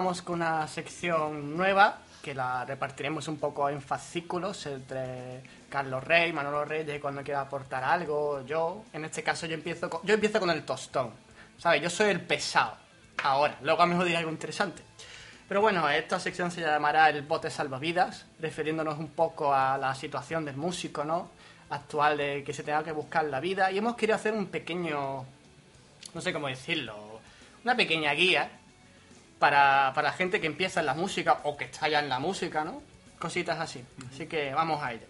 vamos con una sección nueva que la repartiremos un poco en fascículos entre Carlos Rey, Manolo Reyes, cuando quiera aportar algo, yo. En este caso yo empiezo con, yo empiezo con el tostón. ¿Sabes? Yo soy el pesado. Ahora, luego a lo mejor diré algo interesante. Pero bueno, esta sección se llamará el bote salvavidas, refiriéndonos un poco a la situación del músico, ¿no? Actual de que se tenga que buscar la vida. Y hemos querido hacer un pequeño, no sé cómo decirlo, una pequeña guía para, para la gente que empieza en la música o que está ya en la música, ¿no? Cositas así. Así que vamos a ello.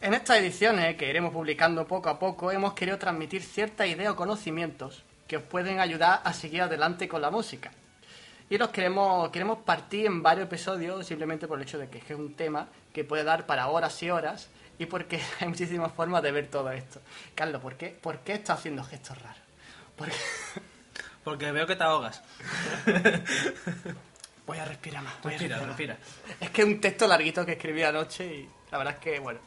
En estas ediciones que iremos publicando poco a poco hemos querido transmitir ciertas ideas o conocimientos que os pueden ayudar a seguir adelante con la música. Y los queremos, queremos partir en varios episodios simplemente por el hecho de que es un tema que puede dar para horas y horas y porque hay muchísimas formas de ver todo esto. Carlos, ¿por qué, ¿por qué estás haciendo gestos raros? Porque... Porque veo que te ahogas. Voy a respirar más. Voy a Respira, respirar más. respira. Es que es un texto larguito que escribí anoche y la verdad es que, bueno.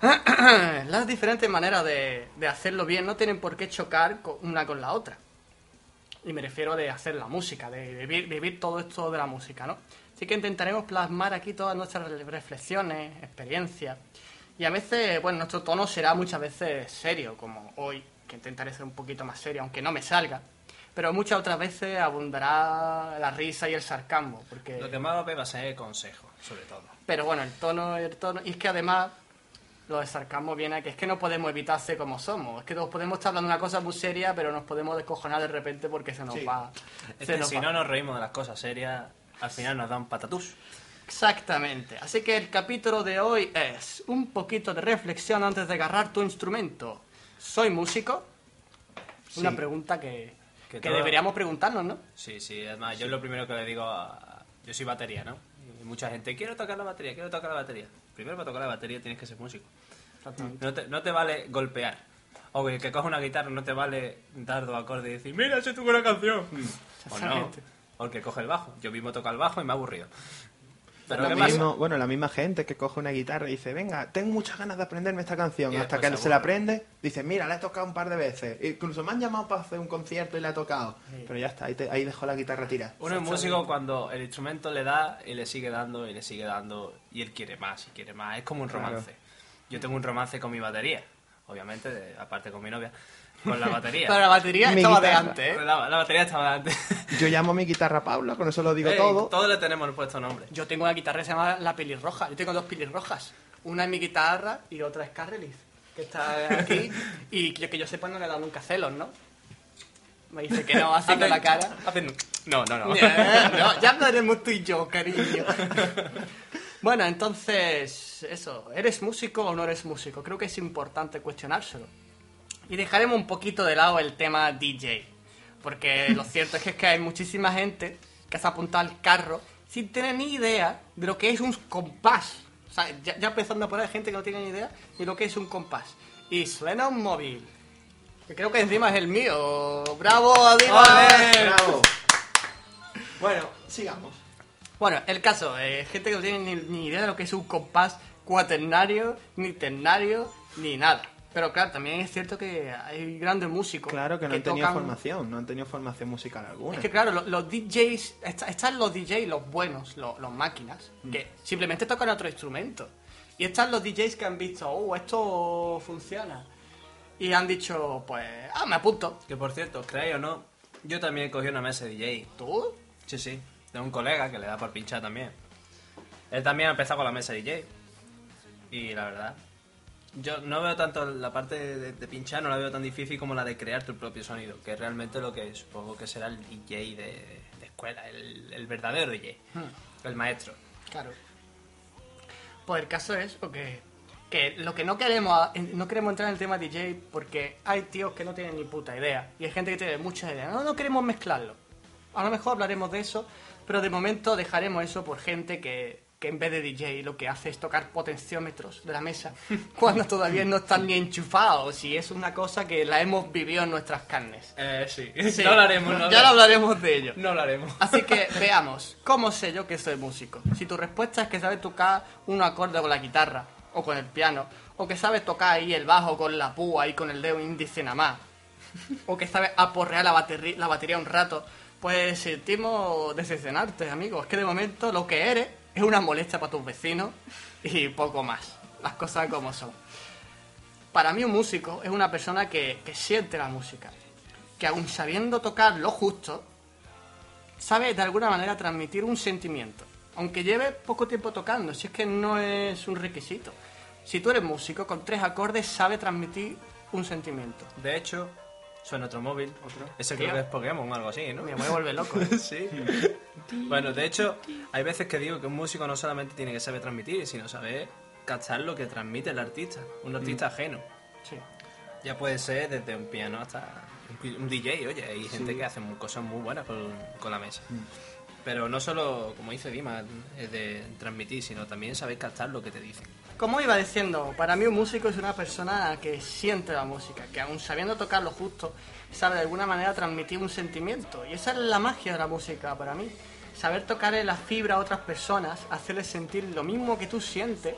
Las diferentes maneras de, de hacerlo bien no tienen por qué chocar con- una con la otra. Y me refiero de hacer la música, de vivir, vivir todo esto de la música, ¿no? Así que intentaremos plasmar aquí todas nuestras re- reflexiones, experiencias. Y a veces, bueno, nuestro tono será muchas veces serio, como hoy, que intentaré ser un poquito más serio, aunque no me salga. Pero muchas otras veces abundará la risa y el sarcasmo, porque... Lo que más va a ver va a ser consejo, sobre todo. Pero bueno, el tono, el tono. Y es que además, lo de sarcasmo viene a que es que no podemos evitar ser como somos. Es que todos podemos estar hablando de una cosa muy seria, pero nos podemos descojonar de repente porque se nos Sí. va. Es se que nos si va. no nos reímos de las cosas serias, al final nos dan patatús. Exactamente. Así que el capítulo de hoy es un poquito de reflexión antes de agarrar tu instrumento. ¿Soy músico? Una Sí. pregunta que, Que que todo- deberíamos preguntarnos, ¿no? Sí, sí, además yo lo primero que le digo a... Yo soy batería, ¿no? Y mucha gente, quiero tocar la batería, quiero tocar la batería. Primero para tocar la batería tienes que ser músico. No te, no te vale golpear. O que, que coja una guitarra, no te vale dar dos acordes y decir, mira, sé tu buena canción. O no. O el que coge el bajo. Yo mismo toco el bajo y me ha aburrido. Pero bueno, la misma gente que coge una guitarra y dice, venga, tengo muchas ganas de aprenderme esta canción. Y Hasta que se se la aprende, dice, mira, la he tocado un par de veces. Incluso me han llamado para hacer un concierto y la he tocado. Pero ya está, ahí, te- ahí dejó la guitarra tirada. Uno es músico cuando el instrumento le da y le sigue dando y le sigue dando y él quiere más y quiere más. Es como un Claro. romance. Yo tengo un romance con mi batería, obviamente, de- aparte con mi novia, con la batería. Pero la batería Mi estaba de guitarra. antes, ¿eh? la, la batería estaba antes. Yo llamo a mi guitarra Paula, con eso lo digo Ey, todo. Todos le tenemos puesto nombre. Yo tengo una guitarra que se llama La Pelirroja. Yo tengo dos pelirrojas. Una es mi guitarra y otra es Carrelis, que está aquí. Y que, que yo sepa no le he dado nunca celos, ¿no? Me dice que no, así con la cara. Hacen- No, no, no. Ya, no, ya hablaremos tú y yo, cariño. Bueno, entonces, eso, ¿eres músico o no eres músico? Creo que es importante cuestionárselo. Y dejaremos un poquito de lado el tema DJ. Porque lo cierto es que, es que hay muchísima gente que se ha apuntado al carro sin tener ni idea de lo que es un compás. O sea, ya, ya empezando por ahí hay gente que no tiene ni idea de lo que es un compás. Y suena un móvil. Que creo que encima es el mío. ¡Bravo, Adiós! ¡Ole! Bravo. Bueno, sigamos. Bueno, el caso, eh, gente que no tiene ni, ni idea de lo que es un compás cuaternario, ni ternario, ni nada. Pero claro, también es cierto que hay grandes músicos Claro que no han tenido tocan- formación, no han tenido formación musical alguna. Es que claro, lo- los, DJs, está- están los DJs, los buenos, los, los máquinas, Mm. que simplemente tocan otro instrumento. Y están los DJs que han visto, oh, esto funciona. Y han dicho, pues, ah, me apunto. Que por cierto, creáis o no, yo también cogí una mesa de DJ. ¿Tú? Sí, sí. De un colega que le da por pinchar también. Él también ha empezado con la mesa DJ. Y la verdad, yo no veo tanto la parte de, de pinchar, no la veo tan difícil como la de crear tu propio sonido, que es realmente lo que supongo que será el DJ de, de escuela, el, el verdadero DJ, el maestro. Claro. Pues el caso es lo que, que lo que no queremos no queremos entrar en el tema DJ porque hay tíos que no tienen ni puta idea y hay gente que tiene muchas ideas. No, no queremos mezclarlo. A lo mejor hablaremos de eso, pero de momento dejaremos eso por gente que, que en vez de DJ lo que hace es tocar potenciómetros de la mesa cuando todavía no están ni enchufados y es una cosa que la hemos vivido en nuestras carnes. Eh, sí. Sí. no hablaremos, no, Ya lo hablaremos de ello. no hablaremos. Así que veamos, ¿cómo sé yo que soy músico? Si tu respuesta es que sabes tocar un acorde con la guitarra o con el piano, o que sabes tocar ahí el bajo con la púa y con el dedo índice nada más, o que sabes aporrear la, batería la batería un rato, Pues sentimos decepcionarte, amigo. Es que de momento lo que eres es una molestia para tus vecinos y poco más. Las cosas como son. Para mí un músico es una persona que, siente la música. Que aun sabiendo tocar lo justo, sabe de alguna manera transmitir un sentimiento. Aunque lleve poco tiempo tocando, si es que no es un requisito. Si tú eres músico, con tres acordes sabe transmitir un sentimiento. De hecho, suena otro móvil. Ese Tío. creo que es Pokémon o algo así, ¿no? Me voy a volver loco. ¿eh? sí. bueno, de hecho, hay veces que digo que un músico no solamente tiene que saber transmitir, sino saber cachar lo que transmite el artista. Un artista ajeno. Sí. Ya puede ser desde un piano hasta un DJ, oye, hay gente que hace cosas muy buenas con, con la mesa. Pero no solo, como dice Dima, es de transmitir, sino también saber captar lo que te dicen. Como iba diciendo, para mí un músico es una persona que siente la música, que aun sabiendo tocar lo justo, sabe de alguna manera transmitir un sentimiento. Y esa es la magia de la música para mí. Saber tocarle la fibra a otras personas, hacerles sentir lo mismo que tú sientes,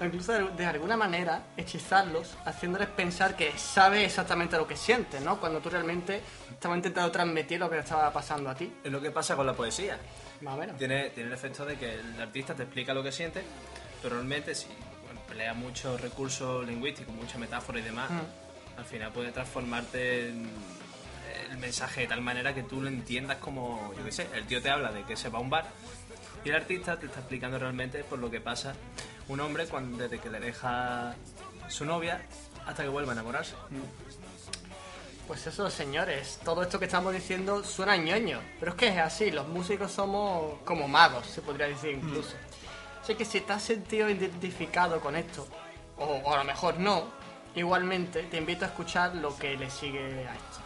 o incluso de, de alguna manera hechizarlos, haciéndoles pensar que sabe exactamente lo que siente, ¿no? Cuando tú realmente estabas intentando transmitir lo que le estaba pasando a ti. Es lo que pasa con la poesía. Más o menos. Tiene, tiene el efecto de que el artista te explica lo que siente, pero realmente si bueno, emplea muchos recursos lingüísticos, mucha metáfora y demás, al final puede transformarte en el mensaje de tal manera que tú lo entiendas como, yo qué sé, el tío te habla de que se va a un bar y el artista te está explicando realmente por lo que pasa un hombre cuando, desde que le deja su novia hasta que vuelve a enamorarse. Pues eso, señores, todo esto que estamos diciendo suena ñoño, pero es que es así, los músicos somos como magos, se podría decir incluso. Así que si te has sentido identificado con esto, o, o a lo mejor no, igualmente te invito a escuchar lo que le sigue a esto.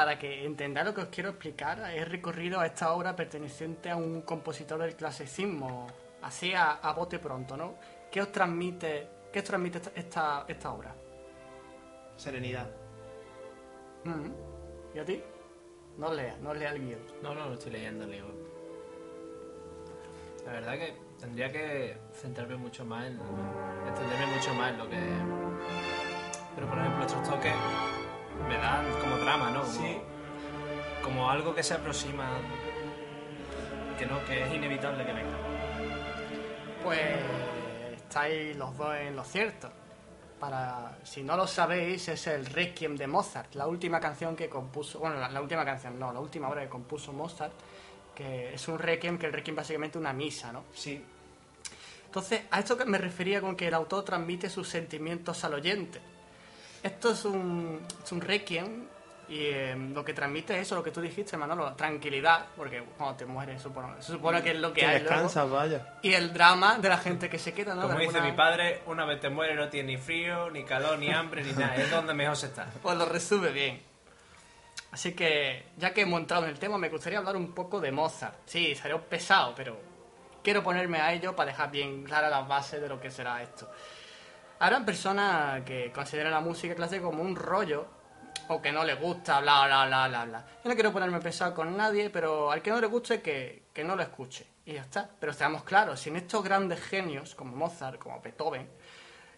Para que entendáis lo que os quiero explicar, he recorrido a esta obra perteneciente a un compositor del clasicismo, así a, a bote pronto, ¿no? ¿Qué os transmite, qué os transmite esta, esta, esta obra? Serenidad. Mm. ¿Y a ti? No leas, no leas el guion. No, no, lo estoy leyendo, leo. La verdad que tendría que centrarme mucho más en. entenderme mucho más en lo que. Pero por ejemplo, estos toques me dan como drama, ¿no? Como, como algo que se aproxima. Que no, que es inevitable que venga. Pues estáis los dos en lo cierto. Para, si no lo sabéis, es el Requiem de Mozart, la última canción que compuso, bueno, la, la última canción, no, la última obra que compuso Mozart, que es un Requiem, que el Requiem básicamente una misa, ¿no? Sí. Entonces, a esto que me refería con que el autor transmite sus sentimientos al oyente. Esto es un, es un requiem y eh, lo que transmite es eso, lo que tú dijiste, Manolo, tranquilidad, porque cuando te mueres supone- se supone que es lo que Que hay. luego. descansas, vaya. Y el drama de la gente que se queda, ¿no? Como De dice alguna- mi padre, una vez te mueres no tienes ni frío, ni calor, ni hambre, ni nada. Es donde mejor se está. Pues lo resume bien. Así que, ya que hemos entrado en el tema, me gustaría hablar un poco de Mozart. Sí, un pesado, pero quiero ponerme a ello para dejar bien claras las bases de lo que será esto. Habrán personas que consideran la música clásica como un rollo, o que no les gusta, bla, bla, bla, bla, bla. Yo no quiero ponerme pesado con nadie, pero al que no le guste, que, que no lo escuche. Y ya está. Pero seamos claros, sin estos grandes genios, como Mozart, como Beethoven,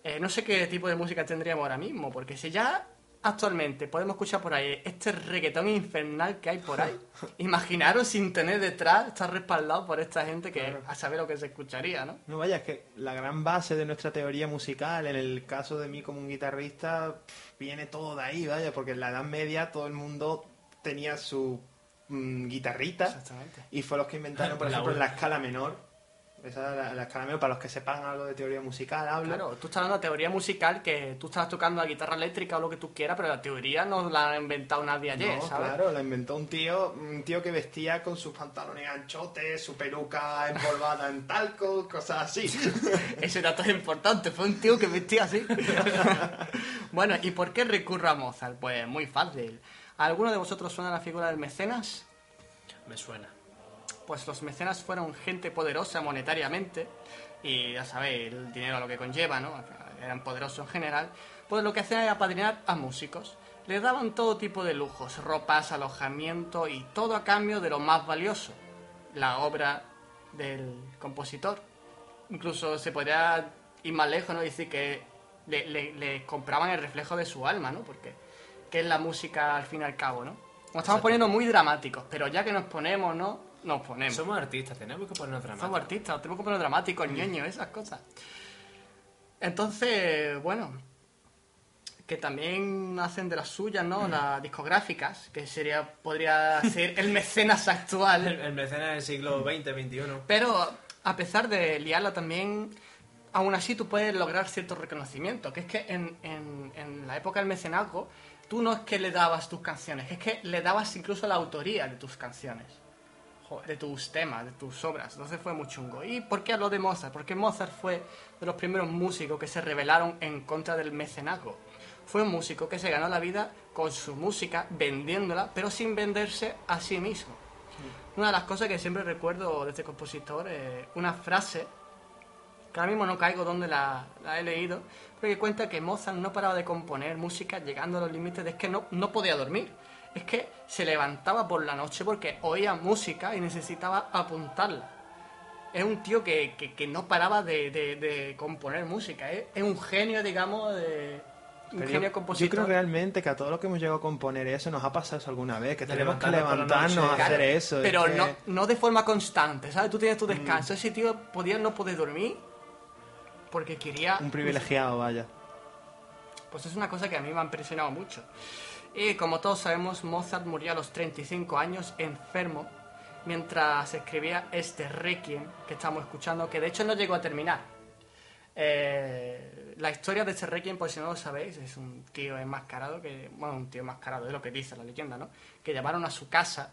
eh, no sé qué tipo de música tendríamos ahora mismo, porque si ya actualmente podemos escuchar por ahí este reggaetón infernal que hay por ahí, imaginaros sin tener detrás, estar respaldado por esta gente que a saber lo que se escucharía, ¿no? No vaya, es que la gran base de nuestra teoría musical, en el caso de mí como un guitarrista, viene todo de ahí, vaya, porque en la Edad Media todo el mundo tenía su mm, guitarrita y fue los que inventaron, por La ejemplo, la escala menor. Esa la, la escala menor, para los que sepan algo de teoría musical, hablo. Claro, tú estás hablando de teoría musical que tú estás tocando la guitarra eléctrica o lo que tú quieras, pero la teoría no la ha inventado nadie ayer, No, ¿sabes? claro, la inventó un tío, un tío que vestía con sus pantalones anchotes, su peluca empolvada en talco, cosas así. Ese dato es importante, fue un tío que vestía así. bueno, ¿y por qué recurro a Mozart? Pues muy fácil. ¿A alguno de vosotros suena la figura del mecenas? Me suena. Pues los mecenas fueron gente poderosa monetariamente, y ya sabéis, el dinero a lo que conlleva, ¿no? Eran poderosos en general, pues lo que hacían era apadrinar a músicos. Les daban todo tipo de lujos, ropas, alojamiento y todo a cambio de lo más valioso, la obra del compositor. Incluso se podría ir más lejos, ¿no? Y decir que le, le- le compraban el reflejo de su alma, ¿no? Porque que es la música al fin y al cabo, ¿no? Nos estamos poniendo muy dramáticos, pero ya que nos ponemos, ¿no? Nos ponemos. Somos artistas, tenemos que ponernos dramáticos. Somos artistas, tenemos que poner dramáticos, ñoño, esas cosas. Entonces, bueno, que también hacen de las suyas, ¿no? Las discográficas, que sería podría ser el mecenas actual. el mecenas del siglo XX, XXI. Pero a pesar de liarla también, aún así tú puedes lograr cierto reconocimiento, que es que en, en- en la época del mecenazgo, tú no es que le dabas tus canciones, es que le dabas incluso la autoría de tus canciones, de tus temas, de tus obras. Entonces fue muy chungo. ¿Y por qué hablo de Mozart? Porque Mozart fue de los primeros músicos que se rebelaron en contra del mecenazgo. Fue un músico que se ganó la vida con su música, vendiéndola, pero sin venderse a sí mismo. Una de las cosas que siempre recuerdo de este compositor, eh, una frase, que ahora mismo no caigo donde la, la he leído, pero que cuenta que Mozart no paraba de componer música llegando a los límites de es que no, no podía dormir. Es que se levantaba por la noche porque oía música y necesitaba apuntarla. Es un tío que, que- que no paraba de, de- de componer música. ¿eh? Es un genio, digamos, de, yo, compositor. yo creo realmente que a todos los que hemos llegado a componer eso nos ha pasado eso alguna vez, que De tenemos que levantarnos a hacer eso. es Pero que- no, no de forma constante, ¿sabes? Tú tienes Mm. tu descanso. Ese tío podía no poder dormir porque quería... Un privilegiado, vaya. Pues es una cosa que a mí me ha impresionado mucho. Y como todos sabemos, Mozart murió a los 35 años enfermo mientras escribía este Requiem que estamos escuchando, que de hecho no llegó a terminar. Eh, la historia de este Requiem, por si no lo sabéis, es un tío enmascarado, que, bueno, un tío enmascarado, es lo que dice la leyenda, ¿no? Que llamaron a su casa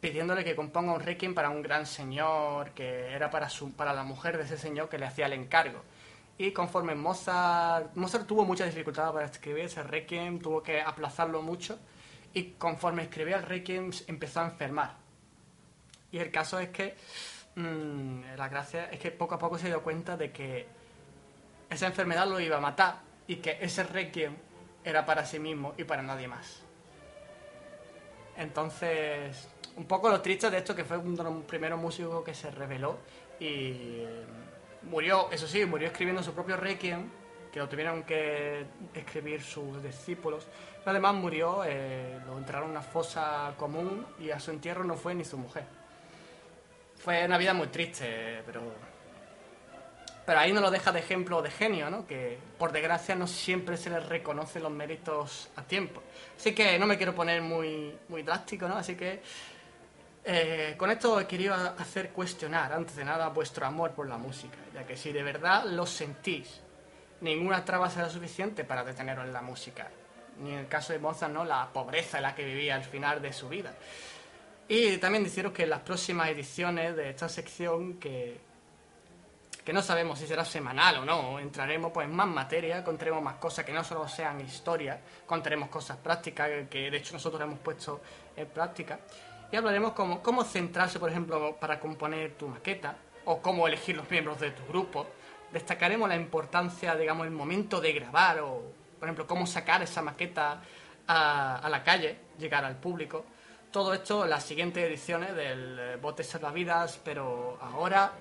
pidiéndole que componga un Requiem para un gran señor, que era para, su, para la mujer de ese señor que le hacía el encargo. Y conforme Mozart, Mozart tuvo mucha dificultad para escribir ese Requiem, tuvo que aplazarlo mucho, y conforme escribía el Requiem empezó a enfermar. Y el caso es que mm, la gracia es que poco a poco se dio cuenta de que esa enfermedad lo iba a matar y que ese Requiem era para sí mismo y para nadie más. Entonces, un poco lo triste de esto que fue uno de los primeros músicos que se reveló y murió, eso sí, murió escribiendo su propio Requiem, que lo tuvieron que escribir sus discípulos. Además murió, eh, lo enterraron en una fosa común y a su entierro no fue ni su mujer. Fue una vida muy triste, pero pero ahí no lo deja de ejemplo de genio, ¿no? Que por desgracia no siempre se les reconoce los méritos a tiempo. Así que no me quiero poner muy, muy drástico, ¿no? Así que eh, con esto os quería hacer cuestionar, antes de nada, vuestro amor por la música, ya que si de verdad lo sentís, ninguna traba será suficiente para deteneros en la música. Ni en el caso de Mozart, ¿no? La pobreza en la que vivía al final de su vida. Y también deciros que en las próximas ediciones de esta sección, que, que no sabemos si será semanal o no, entraremos pues en más materia, contaremos más cosas que no solo sean historia, contaremos cosas prácticas que de hecho nosotros hemos puesto en práctica y hablaremos cómo, cómo centrarse, por ejemplo, para componer tu maqueta o cómo elegir los miembros de tu grupo. Destacaremos la importancia, digamos, el momento de grabar o, por ejemplo, cómo sacar esa maqueta a, a la calle, llegar al público. Todo esto en las siguientes ediciones del eh, Bote Salvavidas, pero ahora